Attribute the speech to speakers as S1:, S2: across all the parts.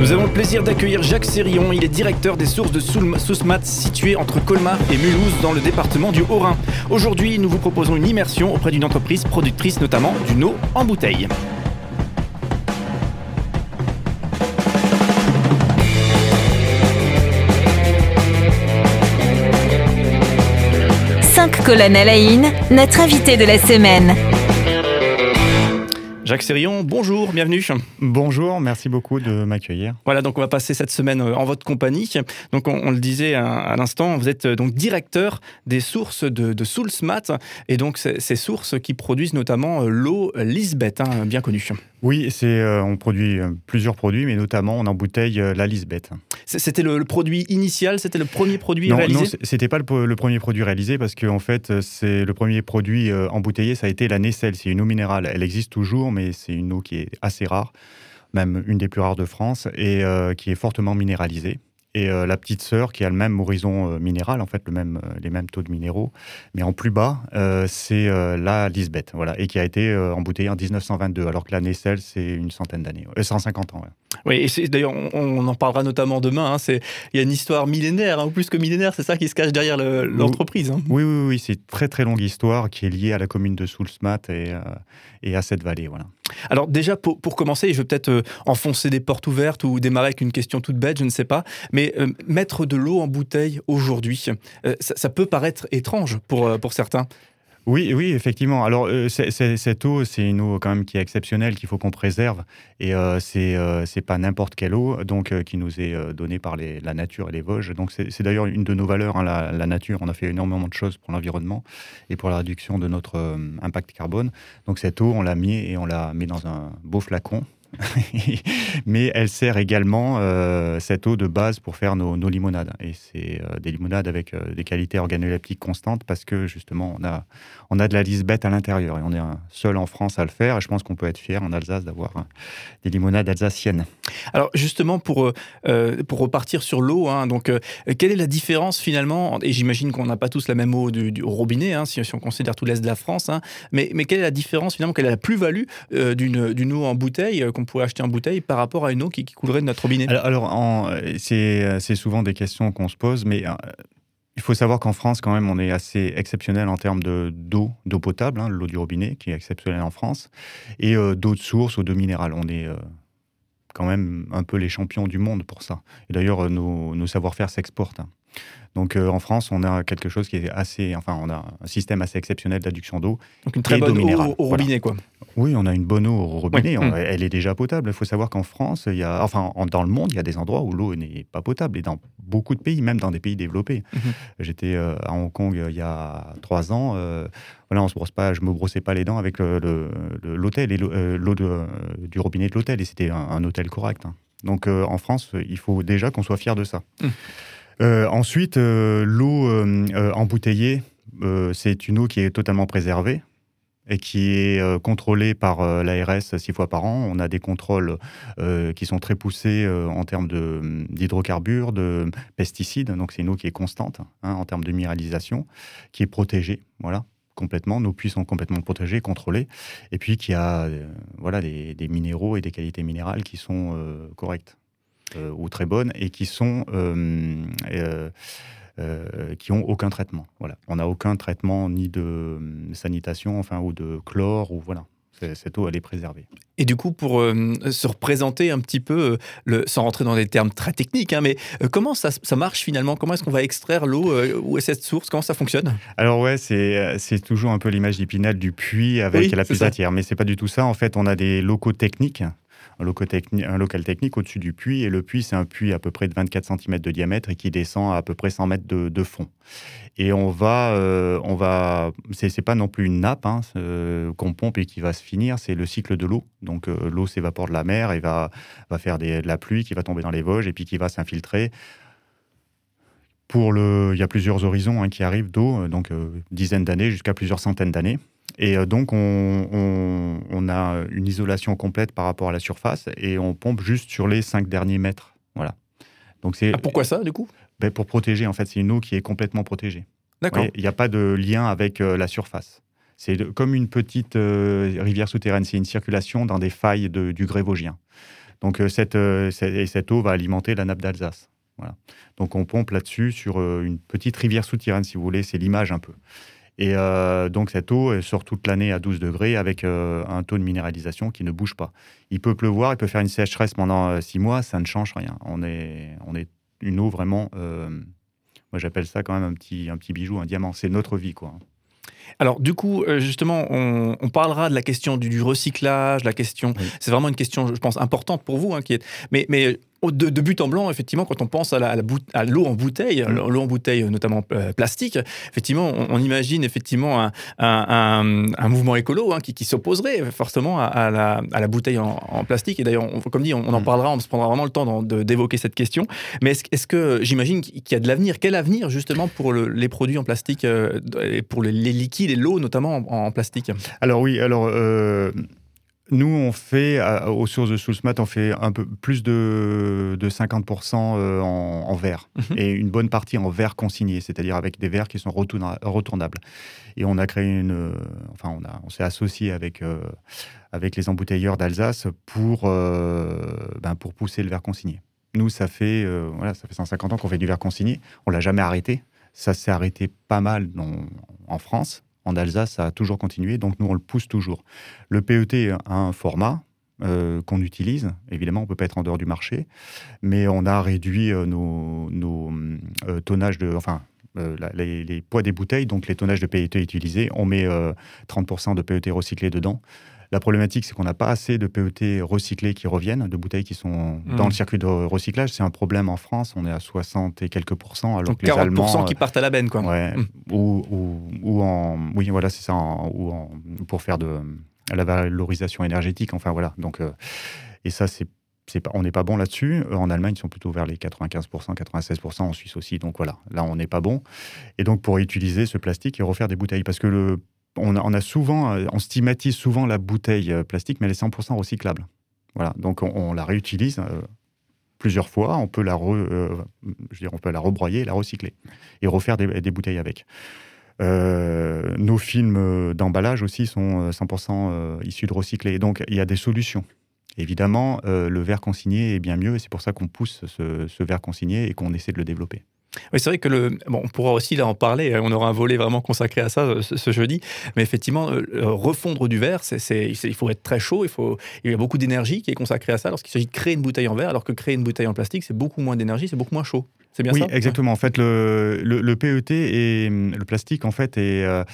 S1: Nous avons le plaisir d'accueillir Jacques Sérillon. Il est directeur des sources de Sousmat situées entre Colmar et Mulhouse dans le département du Haut-Rhin. Aujourd'hui, nous vous proposons une immersion auprès d'une entreprise productrice notamment d'une eau en bouteille.
S2: colonne à notre invité de la semaine.
S1: Jacques Sérion, bonjour, bienvenue.
S3: Bonjour, merci beaucoup de m'accueillir.
S1: Voilà, donc on va passer cette semaine euh, en votre compagnie. Donc on, le disait à, l'instant, vous êtes euh, donc directeur des sources de, de Soulsmat et donc ces sources qui produisent notamment euh, l'eau Lisbeth, hein, bien connue.
S3: Oui, c'est on produit plusieurs produits, mais notamment on embouteille la Lisbeth.
S1: C'était le, produit initial, c'était le premier produit réalisé
S3: Non, c'était pas le, premier produit réalisé parce qu'en en fait, c'est le premier produit embouteillé, ça a été la Nessel, c'est une eau minérale. Elle existe toujours, mais c'est une eau qui est assez rare, même une des plus rares de France, et euh, qui est fortement minéralisée. Et euh, la petite sœur, qui a le même horizon euh, minéral, en fait, le même, les mêmes taux de minéraux, mais en plus bas, c'est la Lisbeth, voilà, et qui a été embouteillée en 1922, alors que la Nessel, c'est une centaine d'années, 150 ans.
S1: Oui, et d'ailleurs, on, en parlera notamment demain. Hein, il y a une histoire millénaire, hein, ou plus que millénaire, c'est ça qui se cache derrière l'entreprise.
S3: Hein. Oui, oui, oui, c'est une très très longue histoire qui est liée à la commune de Soulsmat et, et à cette vallée. Voilà.
S1: Alors déjà, pour, commencer, je vais peut-être euh, enfoncer des portes ouvertes ou démarrer avec une question toute bête, je ne sais pas, mais euh, mettre de l'eau en bouteille aujourd'hui, euh, ça, peut paraître étrange pour, pour certains.
S3: Oui, oui, effectivement. Alors, euh, cette eau, c'est une eau quand même qui est exceptionnelle, qu'il faut qu'on préserve. Et euh, c'est euh, pas n'importe quelle eau, donc qui nous est donnée par la nature et les Vosges. Donc, c'est d'ailleurs une de nos valeurs, hein, la, nature. On a fait énormément de choses pour l'environnement et pour la réduction de notre impact carbone. Donc, cette eau, on l'a mis et on l'a mis dans un beau flacon mais elle sert également euh, cette eau de base pour faire nos, limonades. Et c'est euh, des limonades avec euh, des qualités organoleptiques constantes parce que justement, on a, on a de la lisbeth à l'intérieur et on est seul en France à le faire. Et je pense qu'on peut être fier en Alsace d'avoir hein, des limonades alsaciennes.
S1: Alors justement, pour, pour repartir sur l'eau, hein, donc quelle est la différence finalement Et j'imagine qu'on n'a pas tous la même eau du, robinet, hein, si, on considère tout l'Est de la France, mais, mais quelle est la différence finalement Quelle est la plus-value d'une eau en bouteille pourrait acheter en bouteille par rapport à une eau qui, coulerait de notre robinet
S3: Alors, c'est souvent des questions qu'on se pose, mais euh, il faut savoir qu'en France, quand même, on est assez exceptionnel en termes d'eau, d'eau potable, hein, l'eau du robinet, qui est exceptionnelle en France, et euh, d'eau de source, eau de minérale. On est euh, quand même un peu les champions du monde pour ça. Et d'ailleurs, nos, savoir-faire s'exportent. Hein. Donc en France, on a quelque chose qui est assez, enfin, on a un système assez exceptionnel d'adduction d'eau.
S1: Donc une très bonne eau au robinet, quoi.
S3: Oui, on a une bonne eau au robinet. Mmh. Elle est déjà potable. Il faut savoir qu'en France, il y a, enfin, dans le monde, il y a des endroits où l'eau n'est pas potable. Et dans beaucoup de pays, même dans des pays développés. Mmh. J'étais euh, à Hong Kong euh, il y a trois ans. Euh, voilà, on se brosse pas, je me brossais pas les dents avec l'hôtel et l'eau du robinet de l'hôtel. Et c'était un, hôtel correct. Hein. Donc en France, il faut déjà qu'on soit fier de ça. Mmh. Ensuite, l'eau embouteillée, c'est une eau qui est totalement préservée et qui est euh, contrôlé par euh, l'ARS six fois par an. On a des contrôles euh, qui sont très poussés en termes d'hydrocarbures, de, pesticides. Donc c'est une eau qui est constante hein, en termes de minéralisation, qui est protégée. Voilà complètement, nos puits sont complètement protégés, contrôlés, et puis qui a voilà, des, minéraux et des qualités minérales qui sont correctes ou très bonnes et qui sont euh, qui ont aucun traitement. Voilà. On n'a aucun traitement ni de euh, sanitation, enfin, ou de chlore, ou voilà. Cette eau, elle est préservée.
S1: Et du coup, pour euh, se représenter un petit peu, le, sans rentrer dans des termes très techniques, hein, mais comment ça, ça, marche finalement? Comment est-ce qu'on va extraire l'eau Où est cette source? Comment ça fonctionne?
S3: Alors ouais, c'est toujours un peu l'image d'Épinal du puits avec la pusatière, mais c'est pas du tout ça. En fait, on a des locaux techniques un, local technique au-dessus du puits. Et le puits, c'est un puits à peu près de 24 cm de diamètre et qui descend à, peu près 100 mètres de, fond. Et on va, euh, on c'est pas non plus une nappe hein, qu'on pompe et qui va se finir, c'est le cycle de l'eau. Donc euh, l'eau s'évapore de la mer et va, faire de la pluie qui va tomber dans les Vosges et puis qui va s'infiltrer. Pour le, il y a plusieurs horizons hein, qui arrivent d'eau, donc euh, dizaines d'années jusqu'à plusieurs centaines d'années. Et euh, donc, on, a une isolation complète par rapport à la surface et on pompe juste sur les cinq derniers mètres. Voilà.
S1: Donc c'est. Ah, pourquoi ça, du coup?
S3: Ben, Pour protéger, en fait, c'est une eau qui est complètement protégée.
S1: D'accord.
S3: Il n'y a pas de lien avec euh, la surface. C'est comme une petite euh, rivière souterraine, c'est une circulation dans des failles du grès vosgien. Donc cette, et cette eau va alimenter la nappe d'Alsace. Voilà. Donc on pompe là-dessus sur une petite rivière souterraine, si vous voulez, c'est l'image un peu. Et donc cette eau sort toute l'année à 12 degrés avec un taux de minéralisation qui ne bouge pas. Il peut pleuvoir, il peut faire une sécheresse pendant 6 mois, ça ne change rien. On est, on est une eau vraiment, moi j'appelle ça quand même un petit, un petit bijou, un diamant. C'est notre vie, quoi.
S1: Alors, du coup, euh, justement, on, parlera de la question du, recyclage, la question. C'est vraiment une question, je pense, importante pour vous, hein, qui est. Mais, mais de, but en blanc, effectivement, quand on pense à, la, à l'eau en bouteille, l'eau en bouteille notamment euh, plastique, effectivement, on, imagine effectivement un, mouvement écolo hein, qui, s'opposerait forcément à, la, bouteille en, plastique. Et d'ailleurs, comme dit, on, en mm. parlera, on se prendra vraiment le temps d'évoquer cette question. Mais est-ce, que j'imagine qu'il y a de l'avenir Quel avenir justement pour les produits en plastique, euh, et pour les, liquides et l'eau notamment en, plastique
S3: Alors oui, alors... Euh, nous, on fait, aux sources de Soulsmat, on fait un peu plus de, 50% euh, en, verre. Mhm. Et une bonne partie en verre consigné, c'est-à-dire avec des verres qui sont retournables. Et on a créé une. Euh, enfin, on, a, on s'est associé avec, euh, avec les embouteilleurs d'Alsace pour, ben, pour pousser le verre consigné. Nous, ça fait, voilà, ça fait 150 ans qu'on fait du verre consigné. On l'a jamais arrêté. Ça s'est arrêté pas mal en France en Alsace, ça a toujours continué, donc nous, on le pousse toujours. Le PET a un format euh, qu'on utilise. Évidemment, on ne peut pas être en dehors du marché, mais on a réduit euh, nos, euh, tonnages de... Enfin, les, poids des bouteilles, donc les tonnages de PET utilisés, on met 30% de PET recyclé dedans. La problématique, c'est qu'on n'a pas assez de PET recyclés qui reviennent, de bouteilles qui sont dans le hmm. circuit de recyclage. C'est un problème en France. On est à 60 et quelques pourcents, alors que les Allemands.
S1: qui partent à la benne, quoi.
S3: Ouais, hmm. ou, en. Oui, voilà, c'est ça. ou en, pour faire de la valorisation énergétique. Enfin, voilà. Donc, euh, et ça, c'est pas, on n'est pas bon là-dessus. En Allemagne, ils sont plutôt vers les 95%, 96%, en Suisse aussi. Donc voilà, là, on n'est pas bon. Et donc, pour utiliser ce plastique et refaire des bouteilles, parce que le on a, souvent, euh, on stigmatise souvent la bouteille euh, plastique, mais elle est 100% recyclable. Voilà, donc on, la réutilise euh, plusieurs fois. On peut la, je dire, on peut la rebroyer, la recycler et refaire des, bouteilles avec. nos films d'emballage aussi sont 100% issus de recyclés. Donc il y a des solutions. Évidemment, le verre consigné est bien mieux et c'est pour ça qu'on pousse ce verre consigné et qu'on essaie de le développer.
S1: Oui, c'est vrai que le, bon, on pourra aussi là en parler. On aura un volet vraiment consacré à ça euh, ce, jeudi. Mais effectivement, euh, refondre du verre, c'est, il faut être très chaud. Il faut, il y a beaucoup d'énergie qui est consacrée à ça lorsqu'il s'agit de créer une bouteille en verre, alors que créer une bouteille en plastique, c'est beaucoup moins d'énergie, c'est beaucoup moins chaud. C'est bien
S3: oui,
S1: ça?
S3: exactement. En fait, le, le, PET et le plastique, en fait, est euh,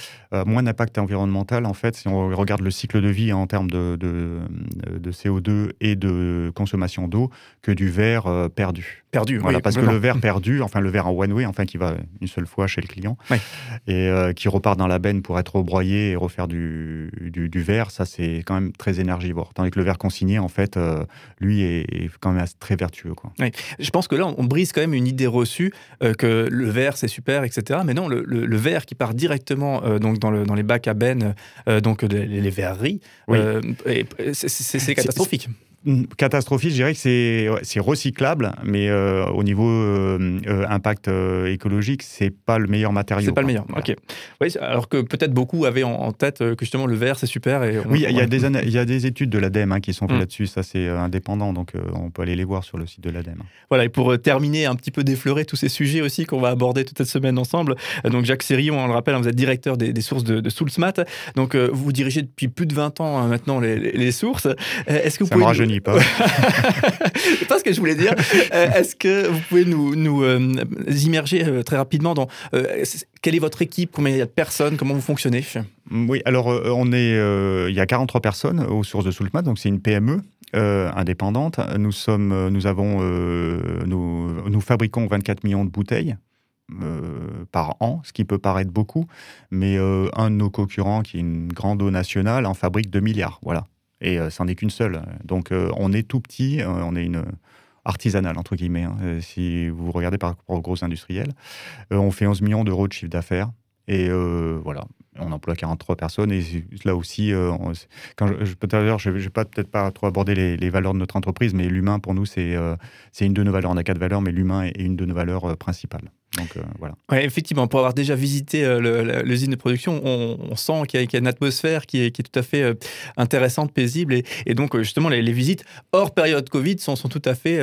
S3: moins d'impact environnemental. En fait, si on regarde le cycle de vie en termes de, de, CO2 et de consommation d'eau, que du verre perdu.
S1: Perdu,
S3: voilà, parce que le verre perdu, enfin le verre en one way, enfin qui va une seule fois chez le client, et euh, qui repart dans la benne pour être rebroyé et refaire du, du, verre, ça c'est quand même très énergivore. Tandis que le verre consigné, en fait, euh, lui est, quand même très vertueux. Quoi.
S1: Je pense que là, on brise quand même une idée reçue euh, que le verre c'est super, etc. Mais non, le, le, verre qui part directement donc dans, le, dans, les bacs à benne, donc les, les verreries, c'est catastrophique
S3: catastrophique, je dirais que c'est recyclable, mais euh, au niveau euh, euh, impact écologique, c'est pas le meilleur matériau.
S1: C'est pas le meilleur. Ok. Oui, alors que peut-être beaucoup avaient en, tête que justement le verre c'est super. Et
S3: oui, il y, a des il y a des études de l'ADEME hein, qui sont faites mm. là-dessus. Ça c'est indépendant, donc on peut aller les voir sur le site de l'ADEME.
S1: Voilà. Et pour terminer, un petit peu d'effleurer tous ces sujets aussi qu'on va aborder toute cette semaine ensemble. Donc Jacques Sérion, on le rappelle, hein, vous êtes directeur des, sources de, de Soulsmat. Donc vous dirigez depuis plus de 20 ans hein, maintenant les, sources.
S3: Est-ce que vous pouvez pas.
S1: c'est pas ce que je voulais dire. Euh, est-ce que vous pouvez nous, nous euh, immerger euh, très rapidement dans quelle est votre équipe, combien il y a de personnes, comment vous fonctionnez?
S3: Oui, alors on est, il y a 43 personnes aux sources de Soultmat, donc c'est une PME. indépendante. Nous sommes, nous avons, nous, nous, fabriquons 24 millions de bouteilles par an, ce qui peut paraître beaucoup, mais un de nos concurrents, qui est une grande eau nationale, en fabrique 2 milliards. Voilà. Et euh, ça n'en est qu'une seule. Donc euh, on est tout petit, euh, on est une artisanale, entre guillemets, hein, si vous regardez par rapport aux gros industriels. on fait 11 millions d'euros de chiffre d'affaires. Et voilà, on emploie 43 personnes. Et là aussi, quand je, peut-être, je ne vais peut-être pas trop aborder les, valeurs de notre entreprise, mais l'humain, pour nous, c'est c'est une de nos valeurs. On a quatre valeurs, mais l'humain est une de nos valeurs principales. Donc euh, voilà.
S1: Ouais, effectivement, pour avoir déjà visité euh, l'usine de production, on, sent qu'il y, a une atmosphère qui est, qui est tout à fait euh, intéressante, paisible. Et, et donc, justement, les, visites hors période Covid sont, sont tout à fait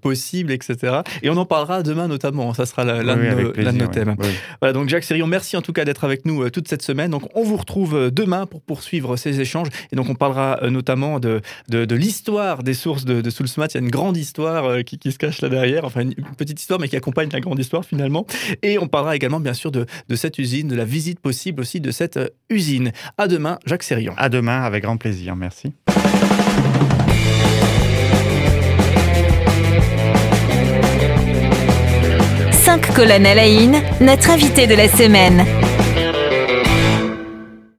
S1: possibles, etc. Et on en parlera demain notamment. Ça sera l'un de, nos thèmes. Voilà, donc Jacques Sérion, merci en tout cas d'être avec nous toute cette semaine. Donc, on vous retrouve demain pour poursuivre ces échanges. Et donc, on parlera notamment de, de, l'histoire des sources de, de Soulsmat. Il y a une grande histoire qui, qui, se cache là derrière. Enfin, une petite histoire, mais qui accompagne la grande histoire finalement. Et on parlera également, bien sûr, de, cette usine, de la visite possible aussi de cette euh, usine. À demain, Jacques Sérion.
S3: À demain, avec grand plaisir. Merci.
S2: Cinq colonnes à la notre invité de la semaine.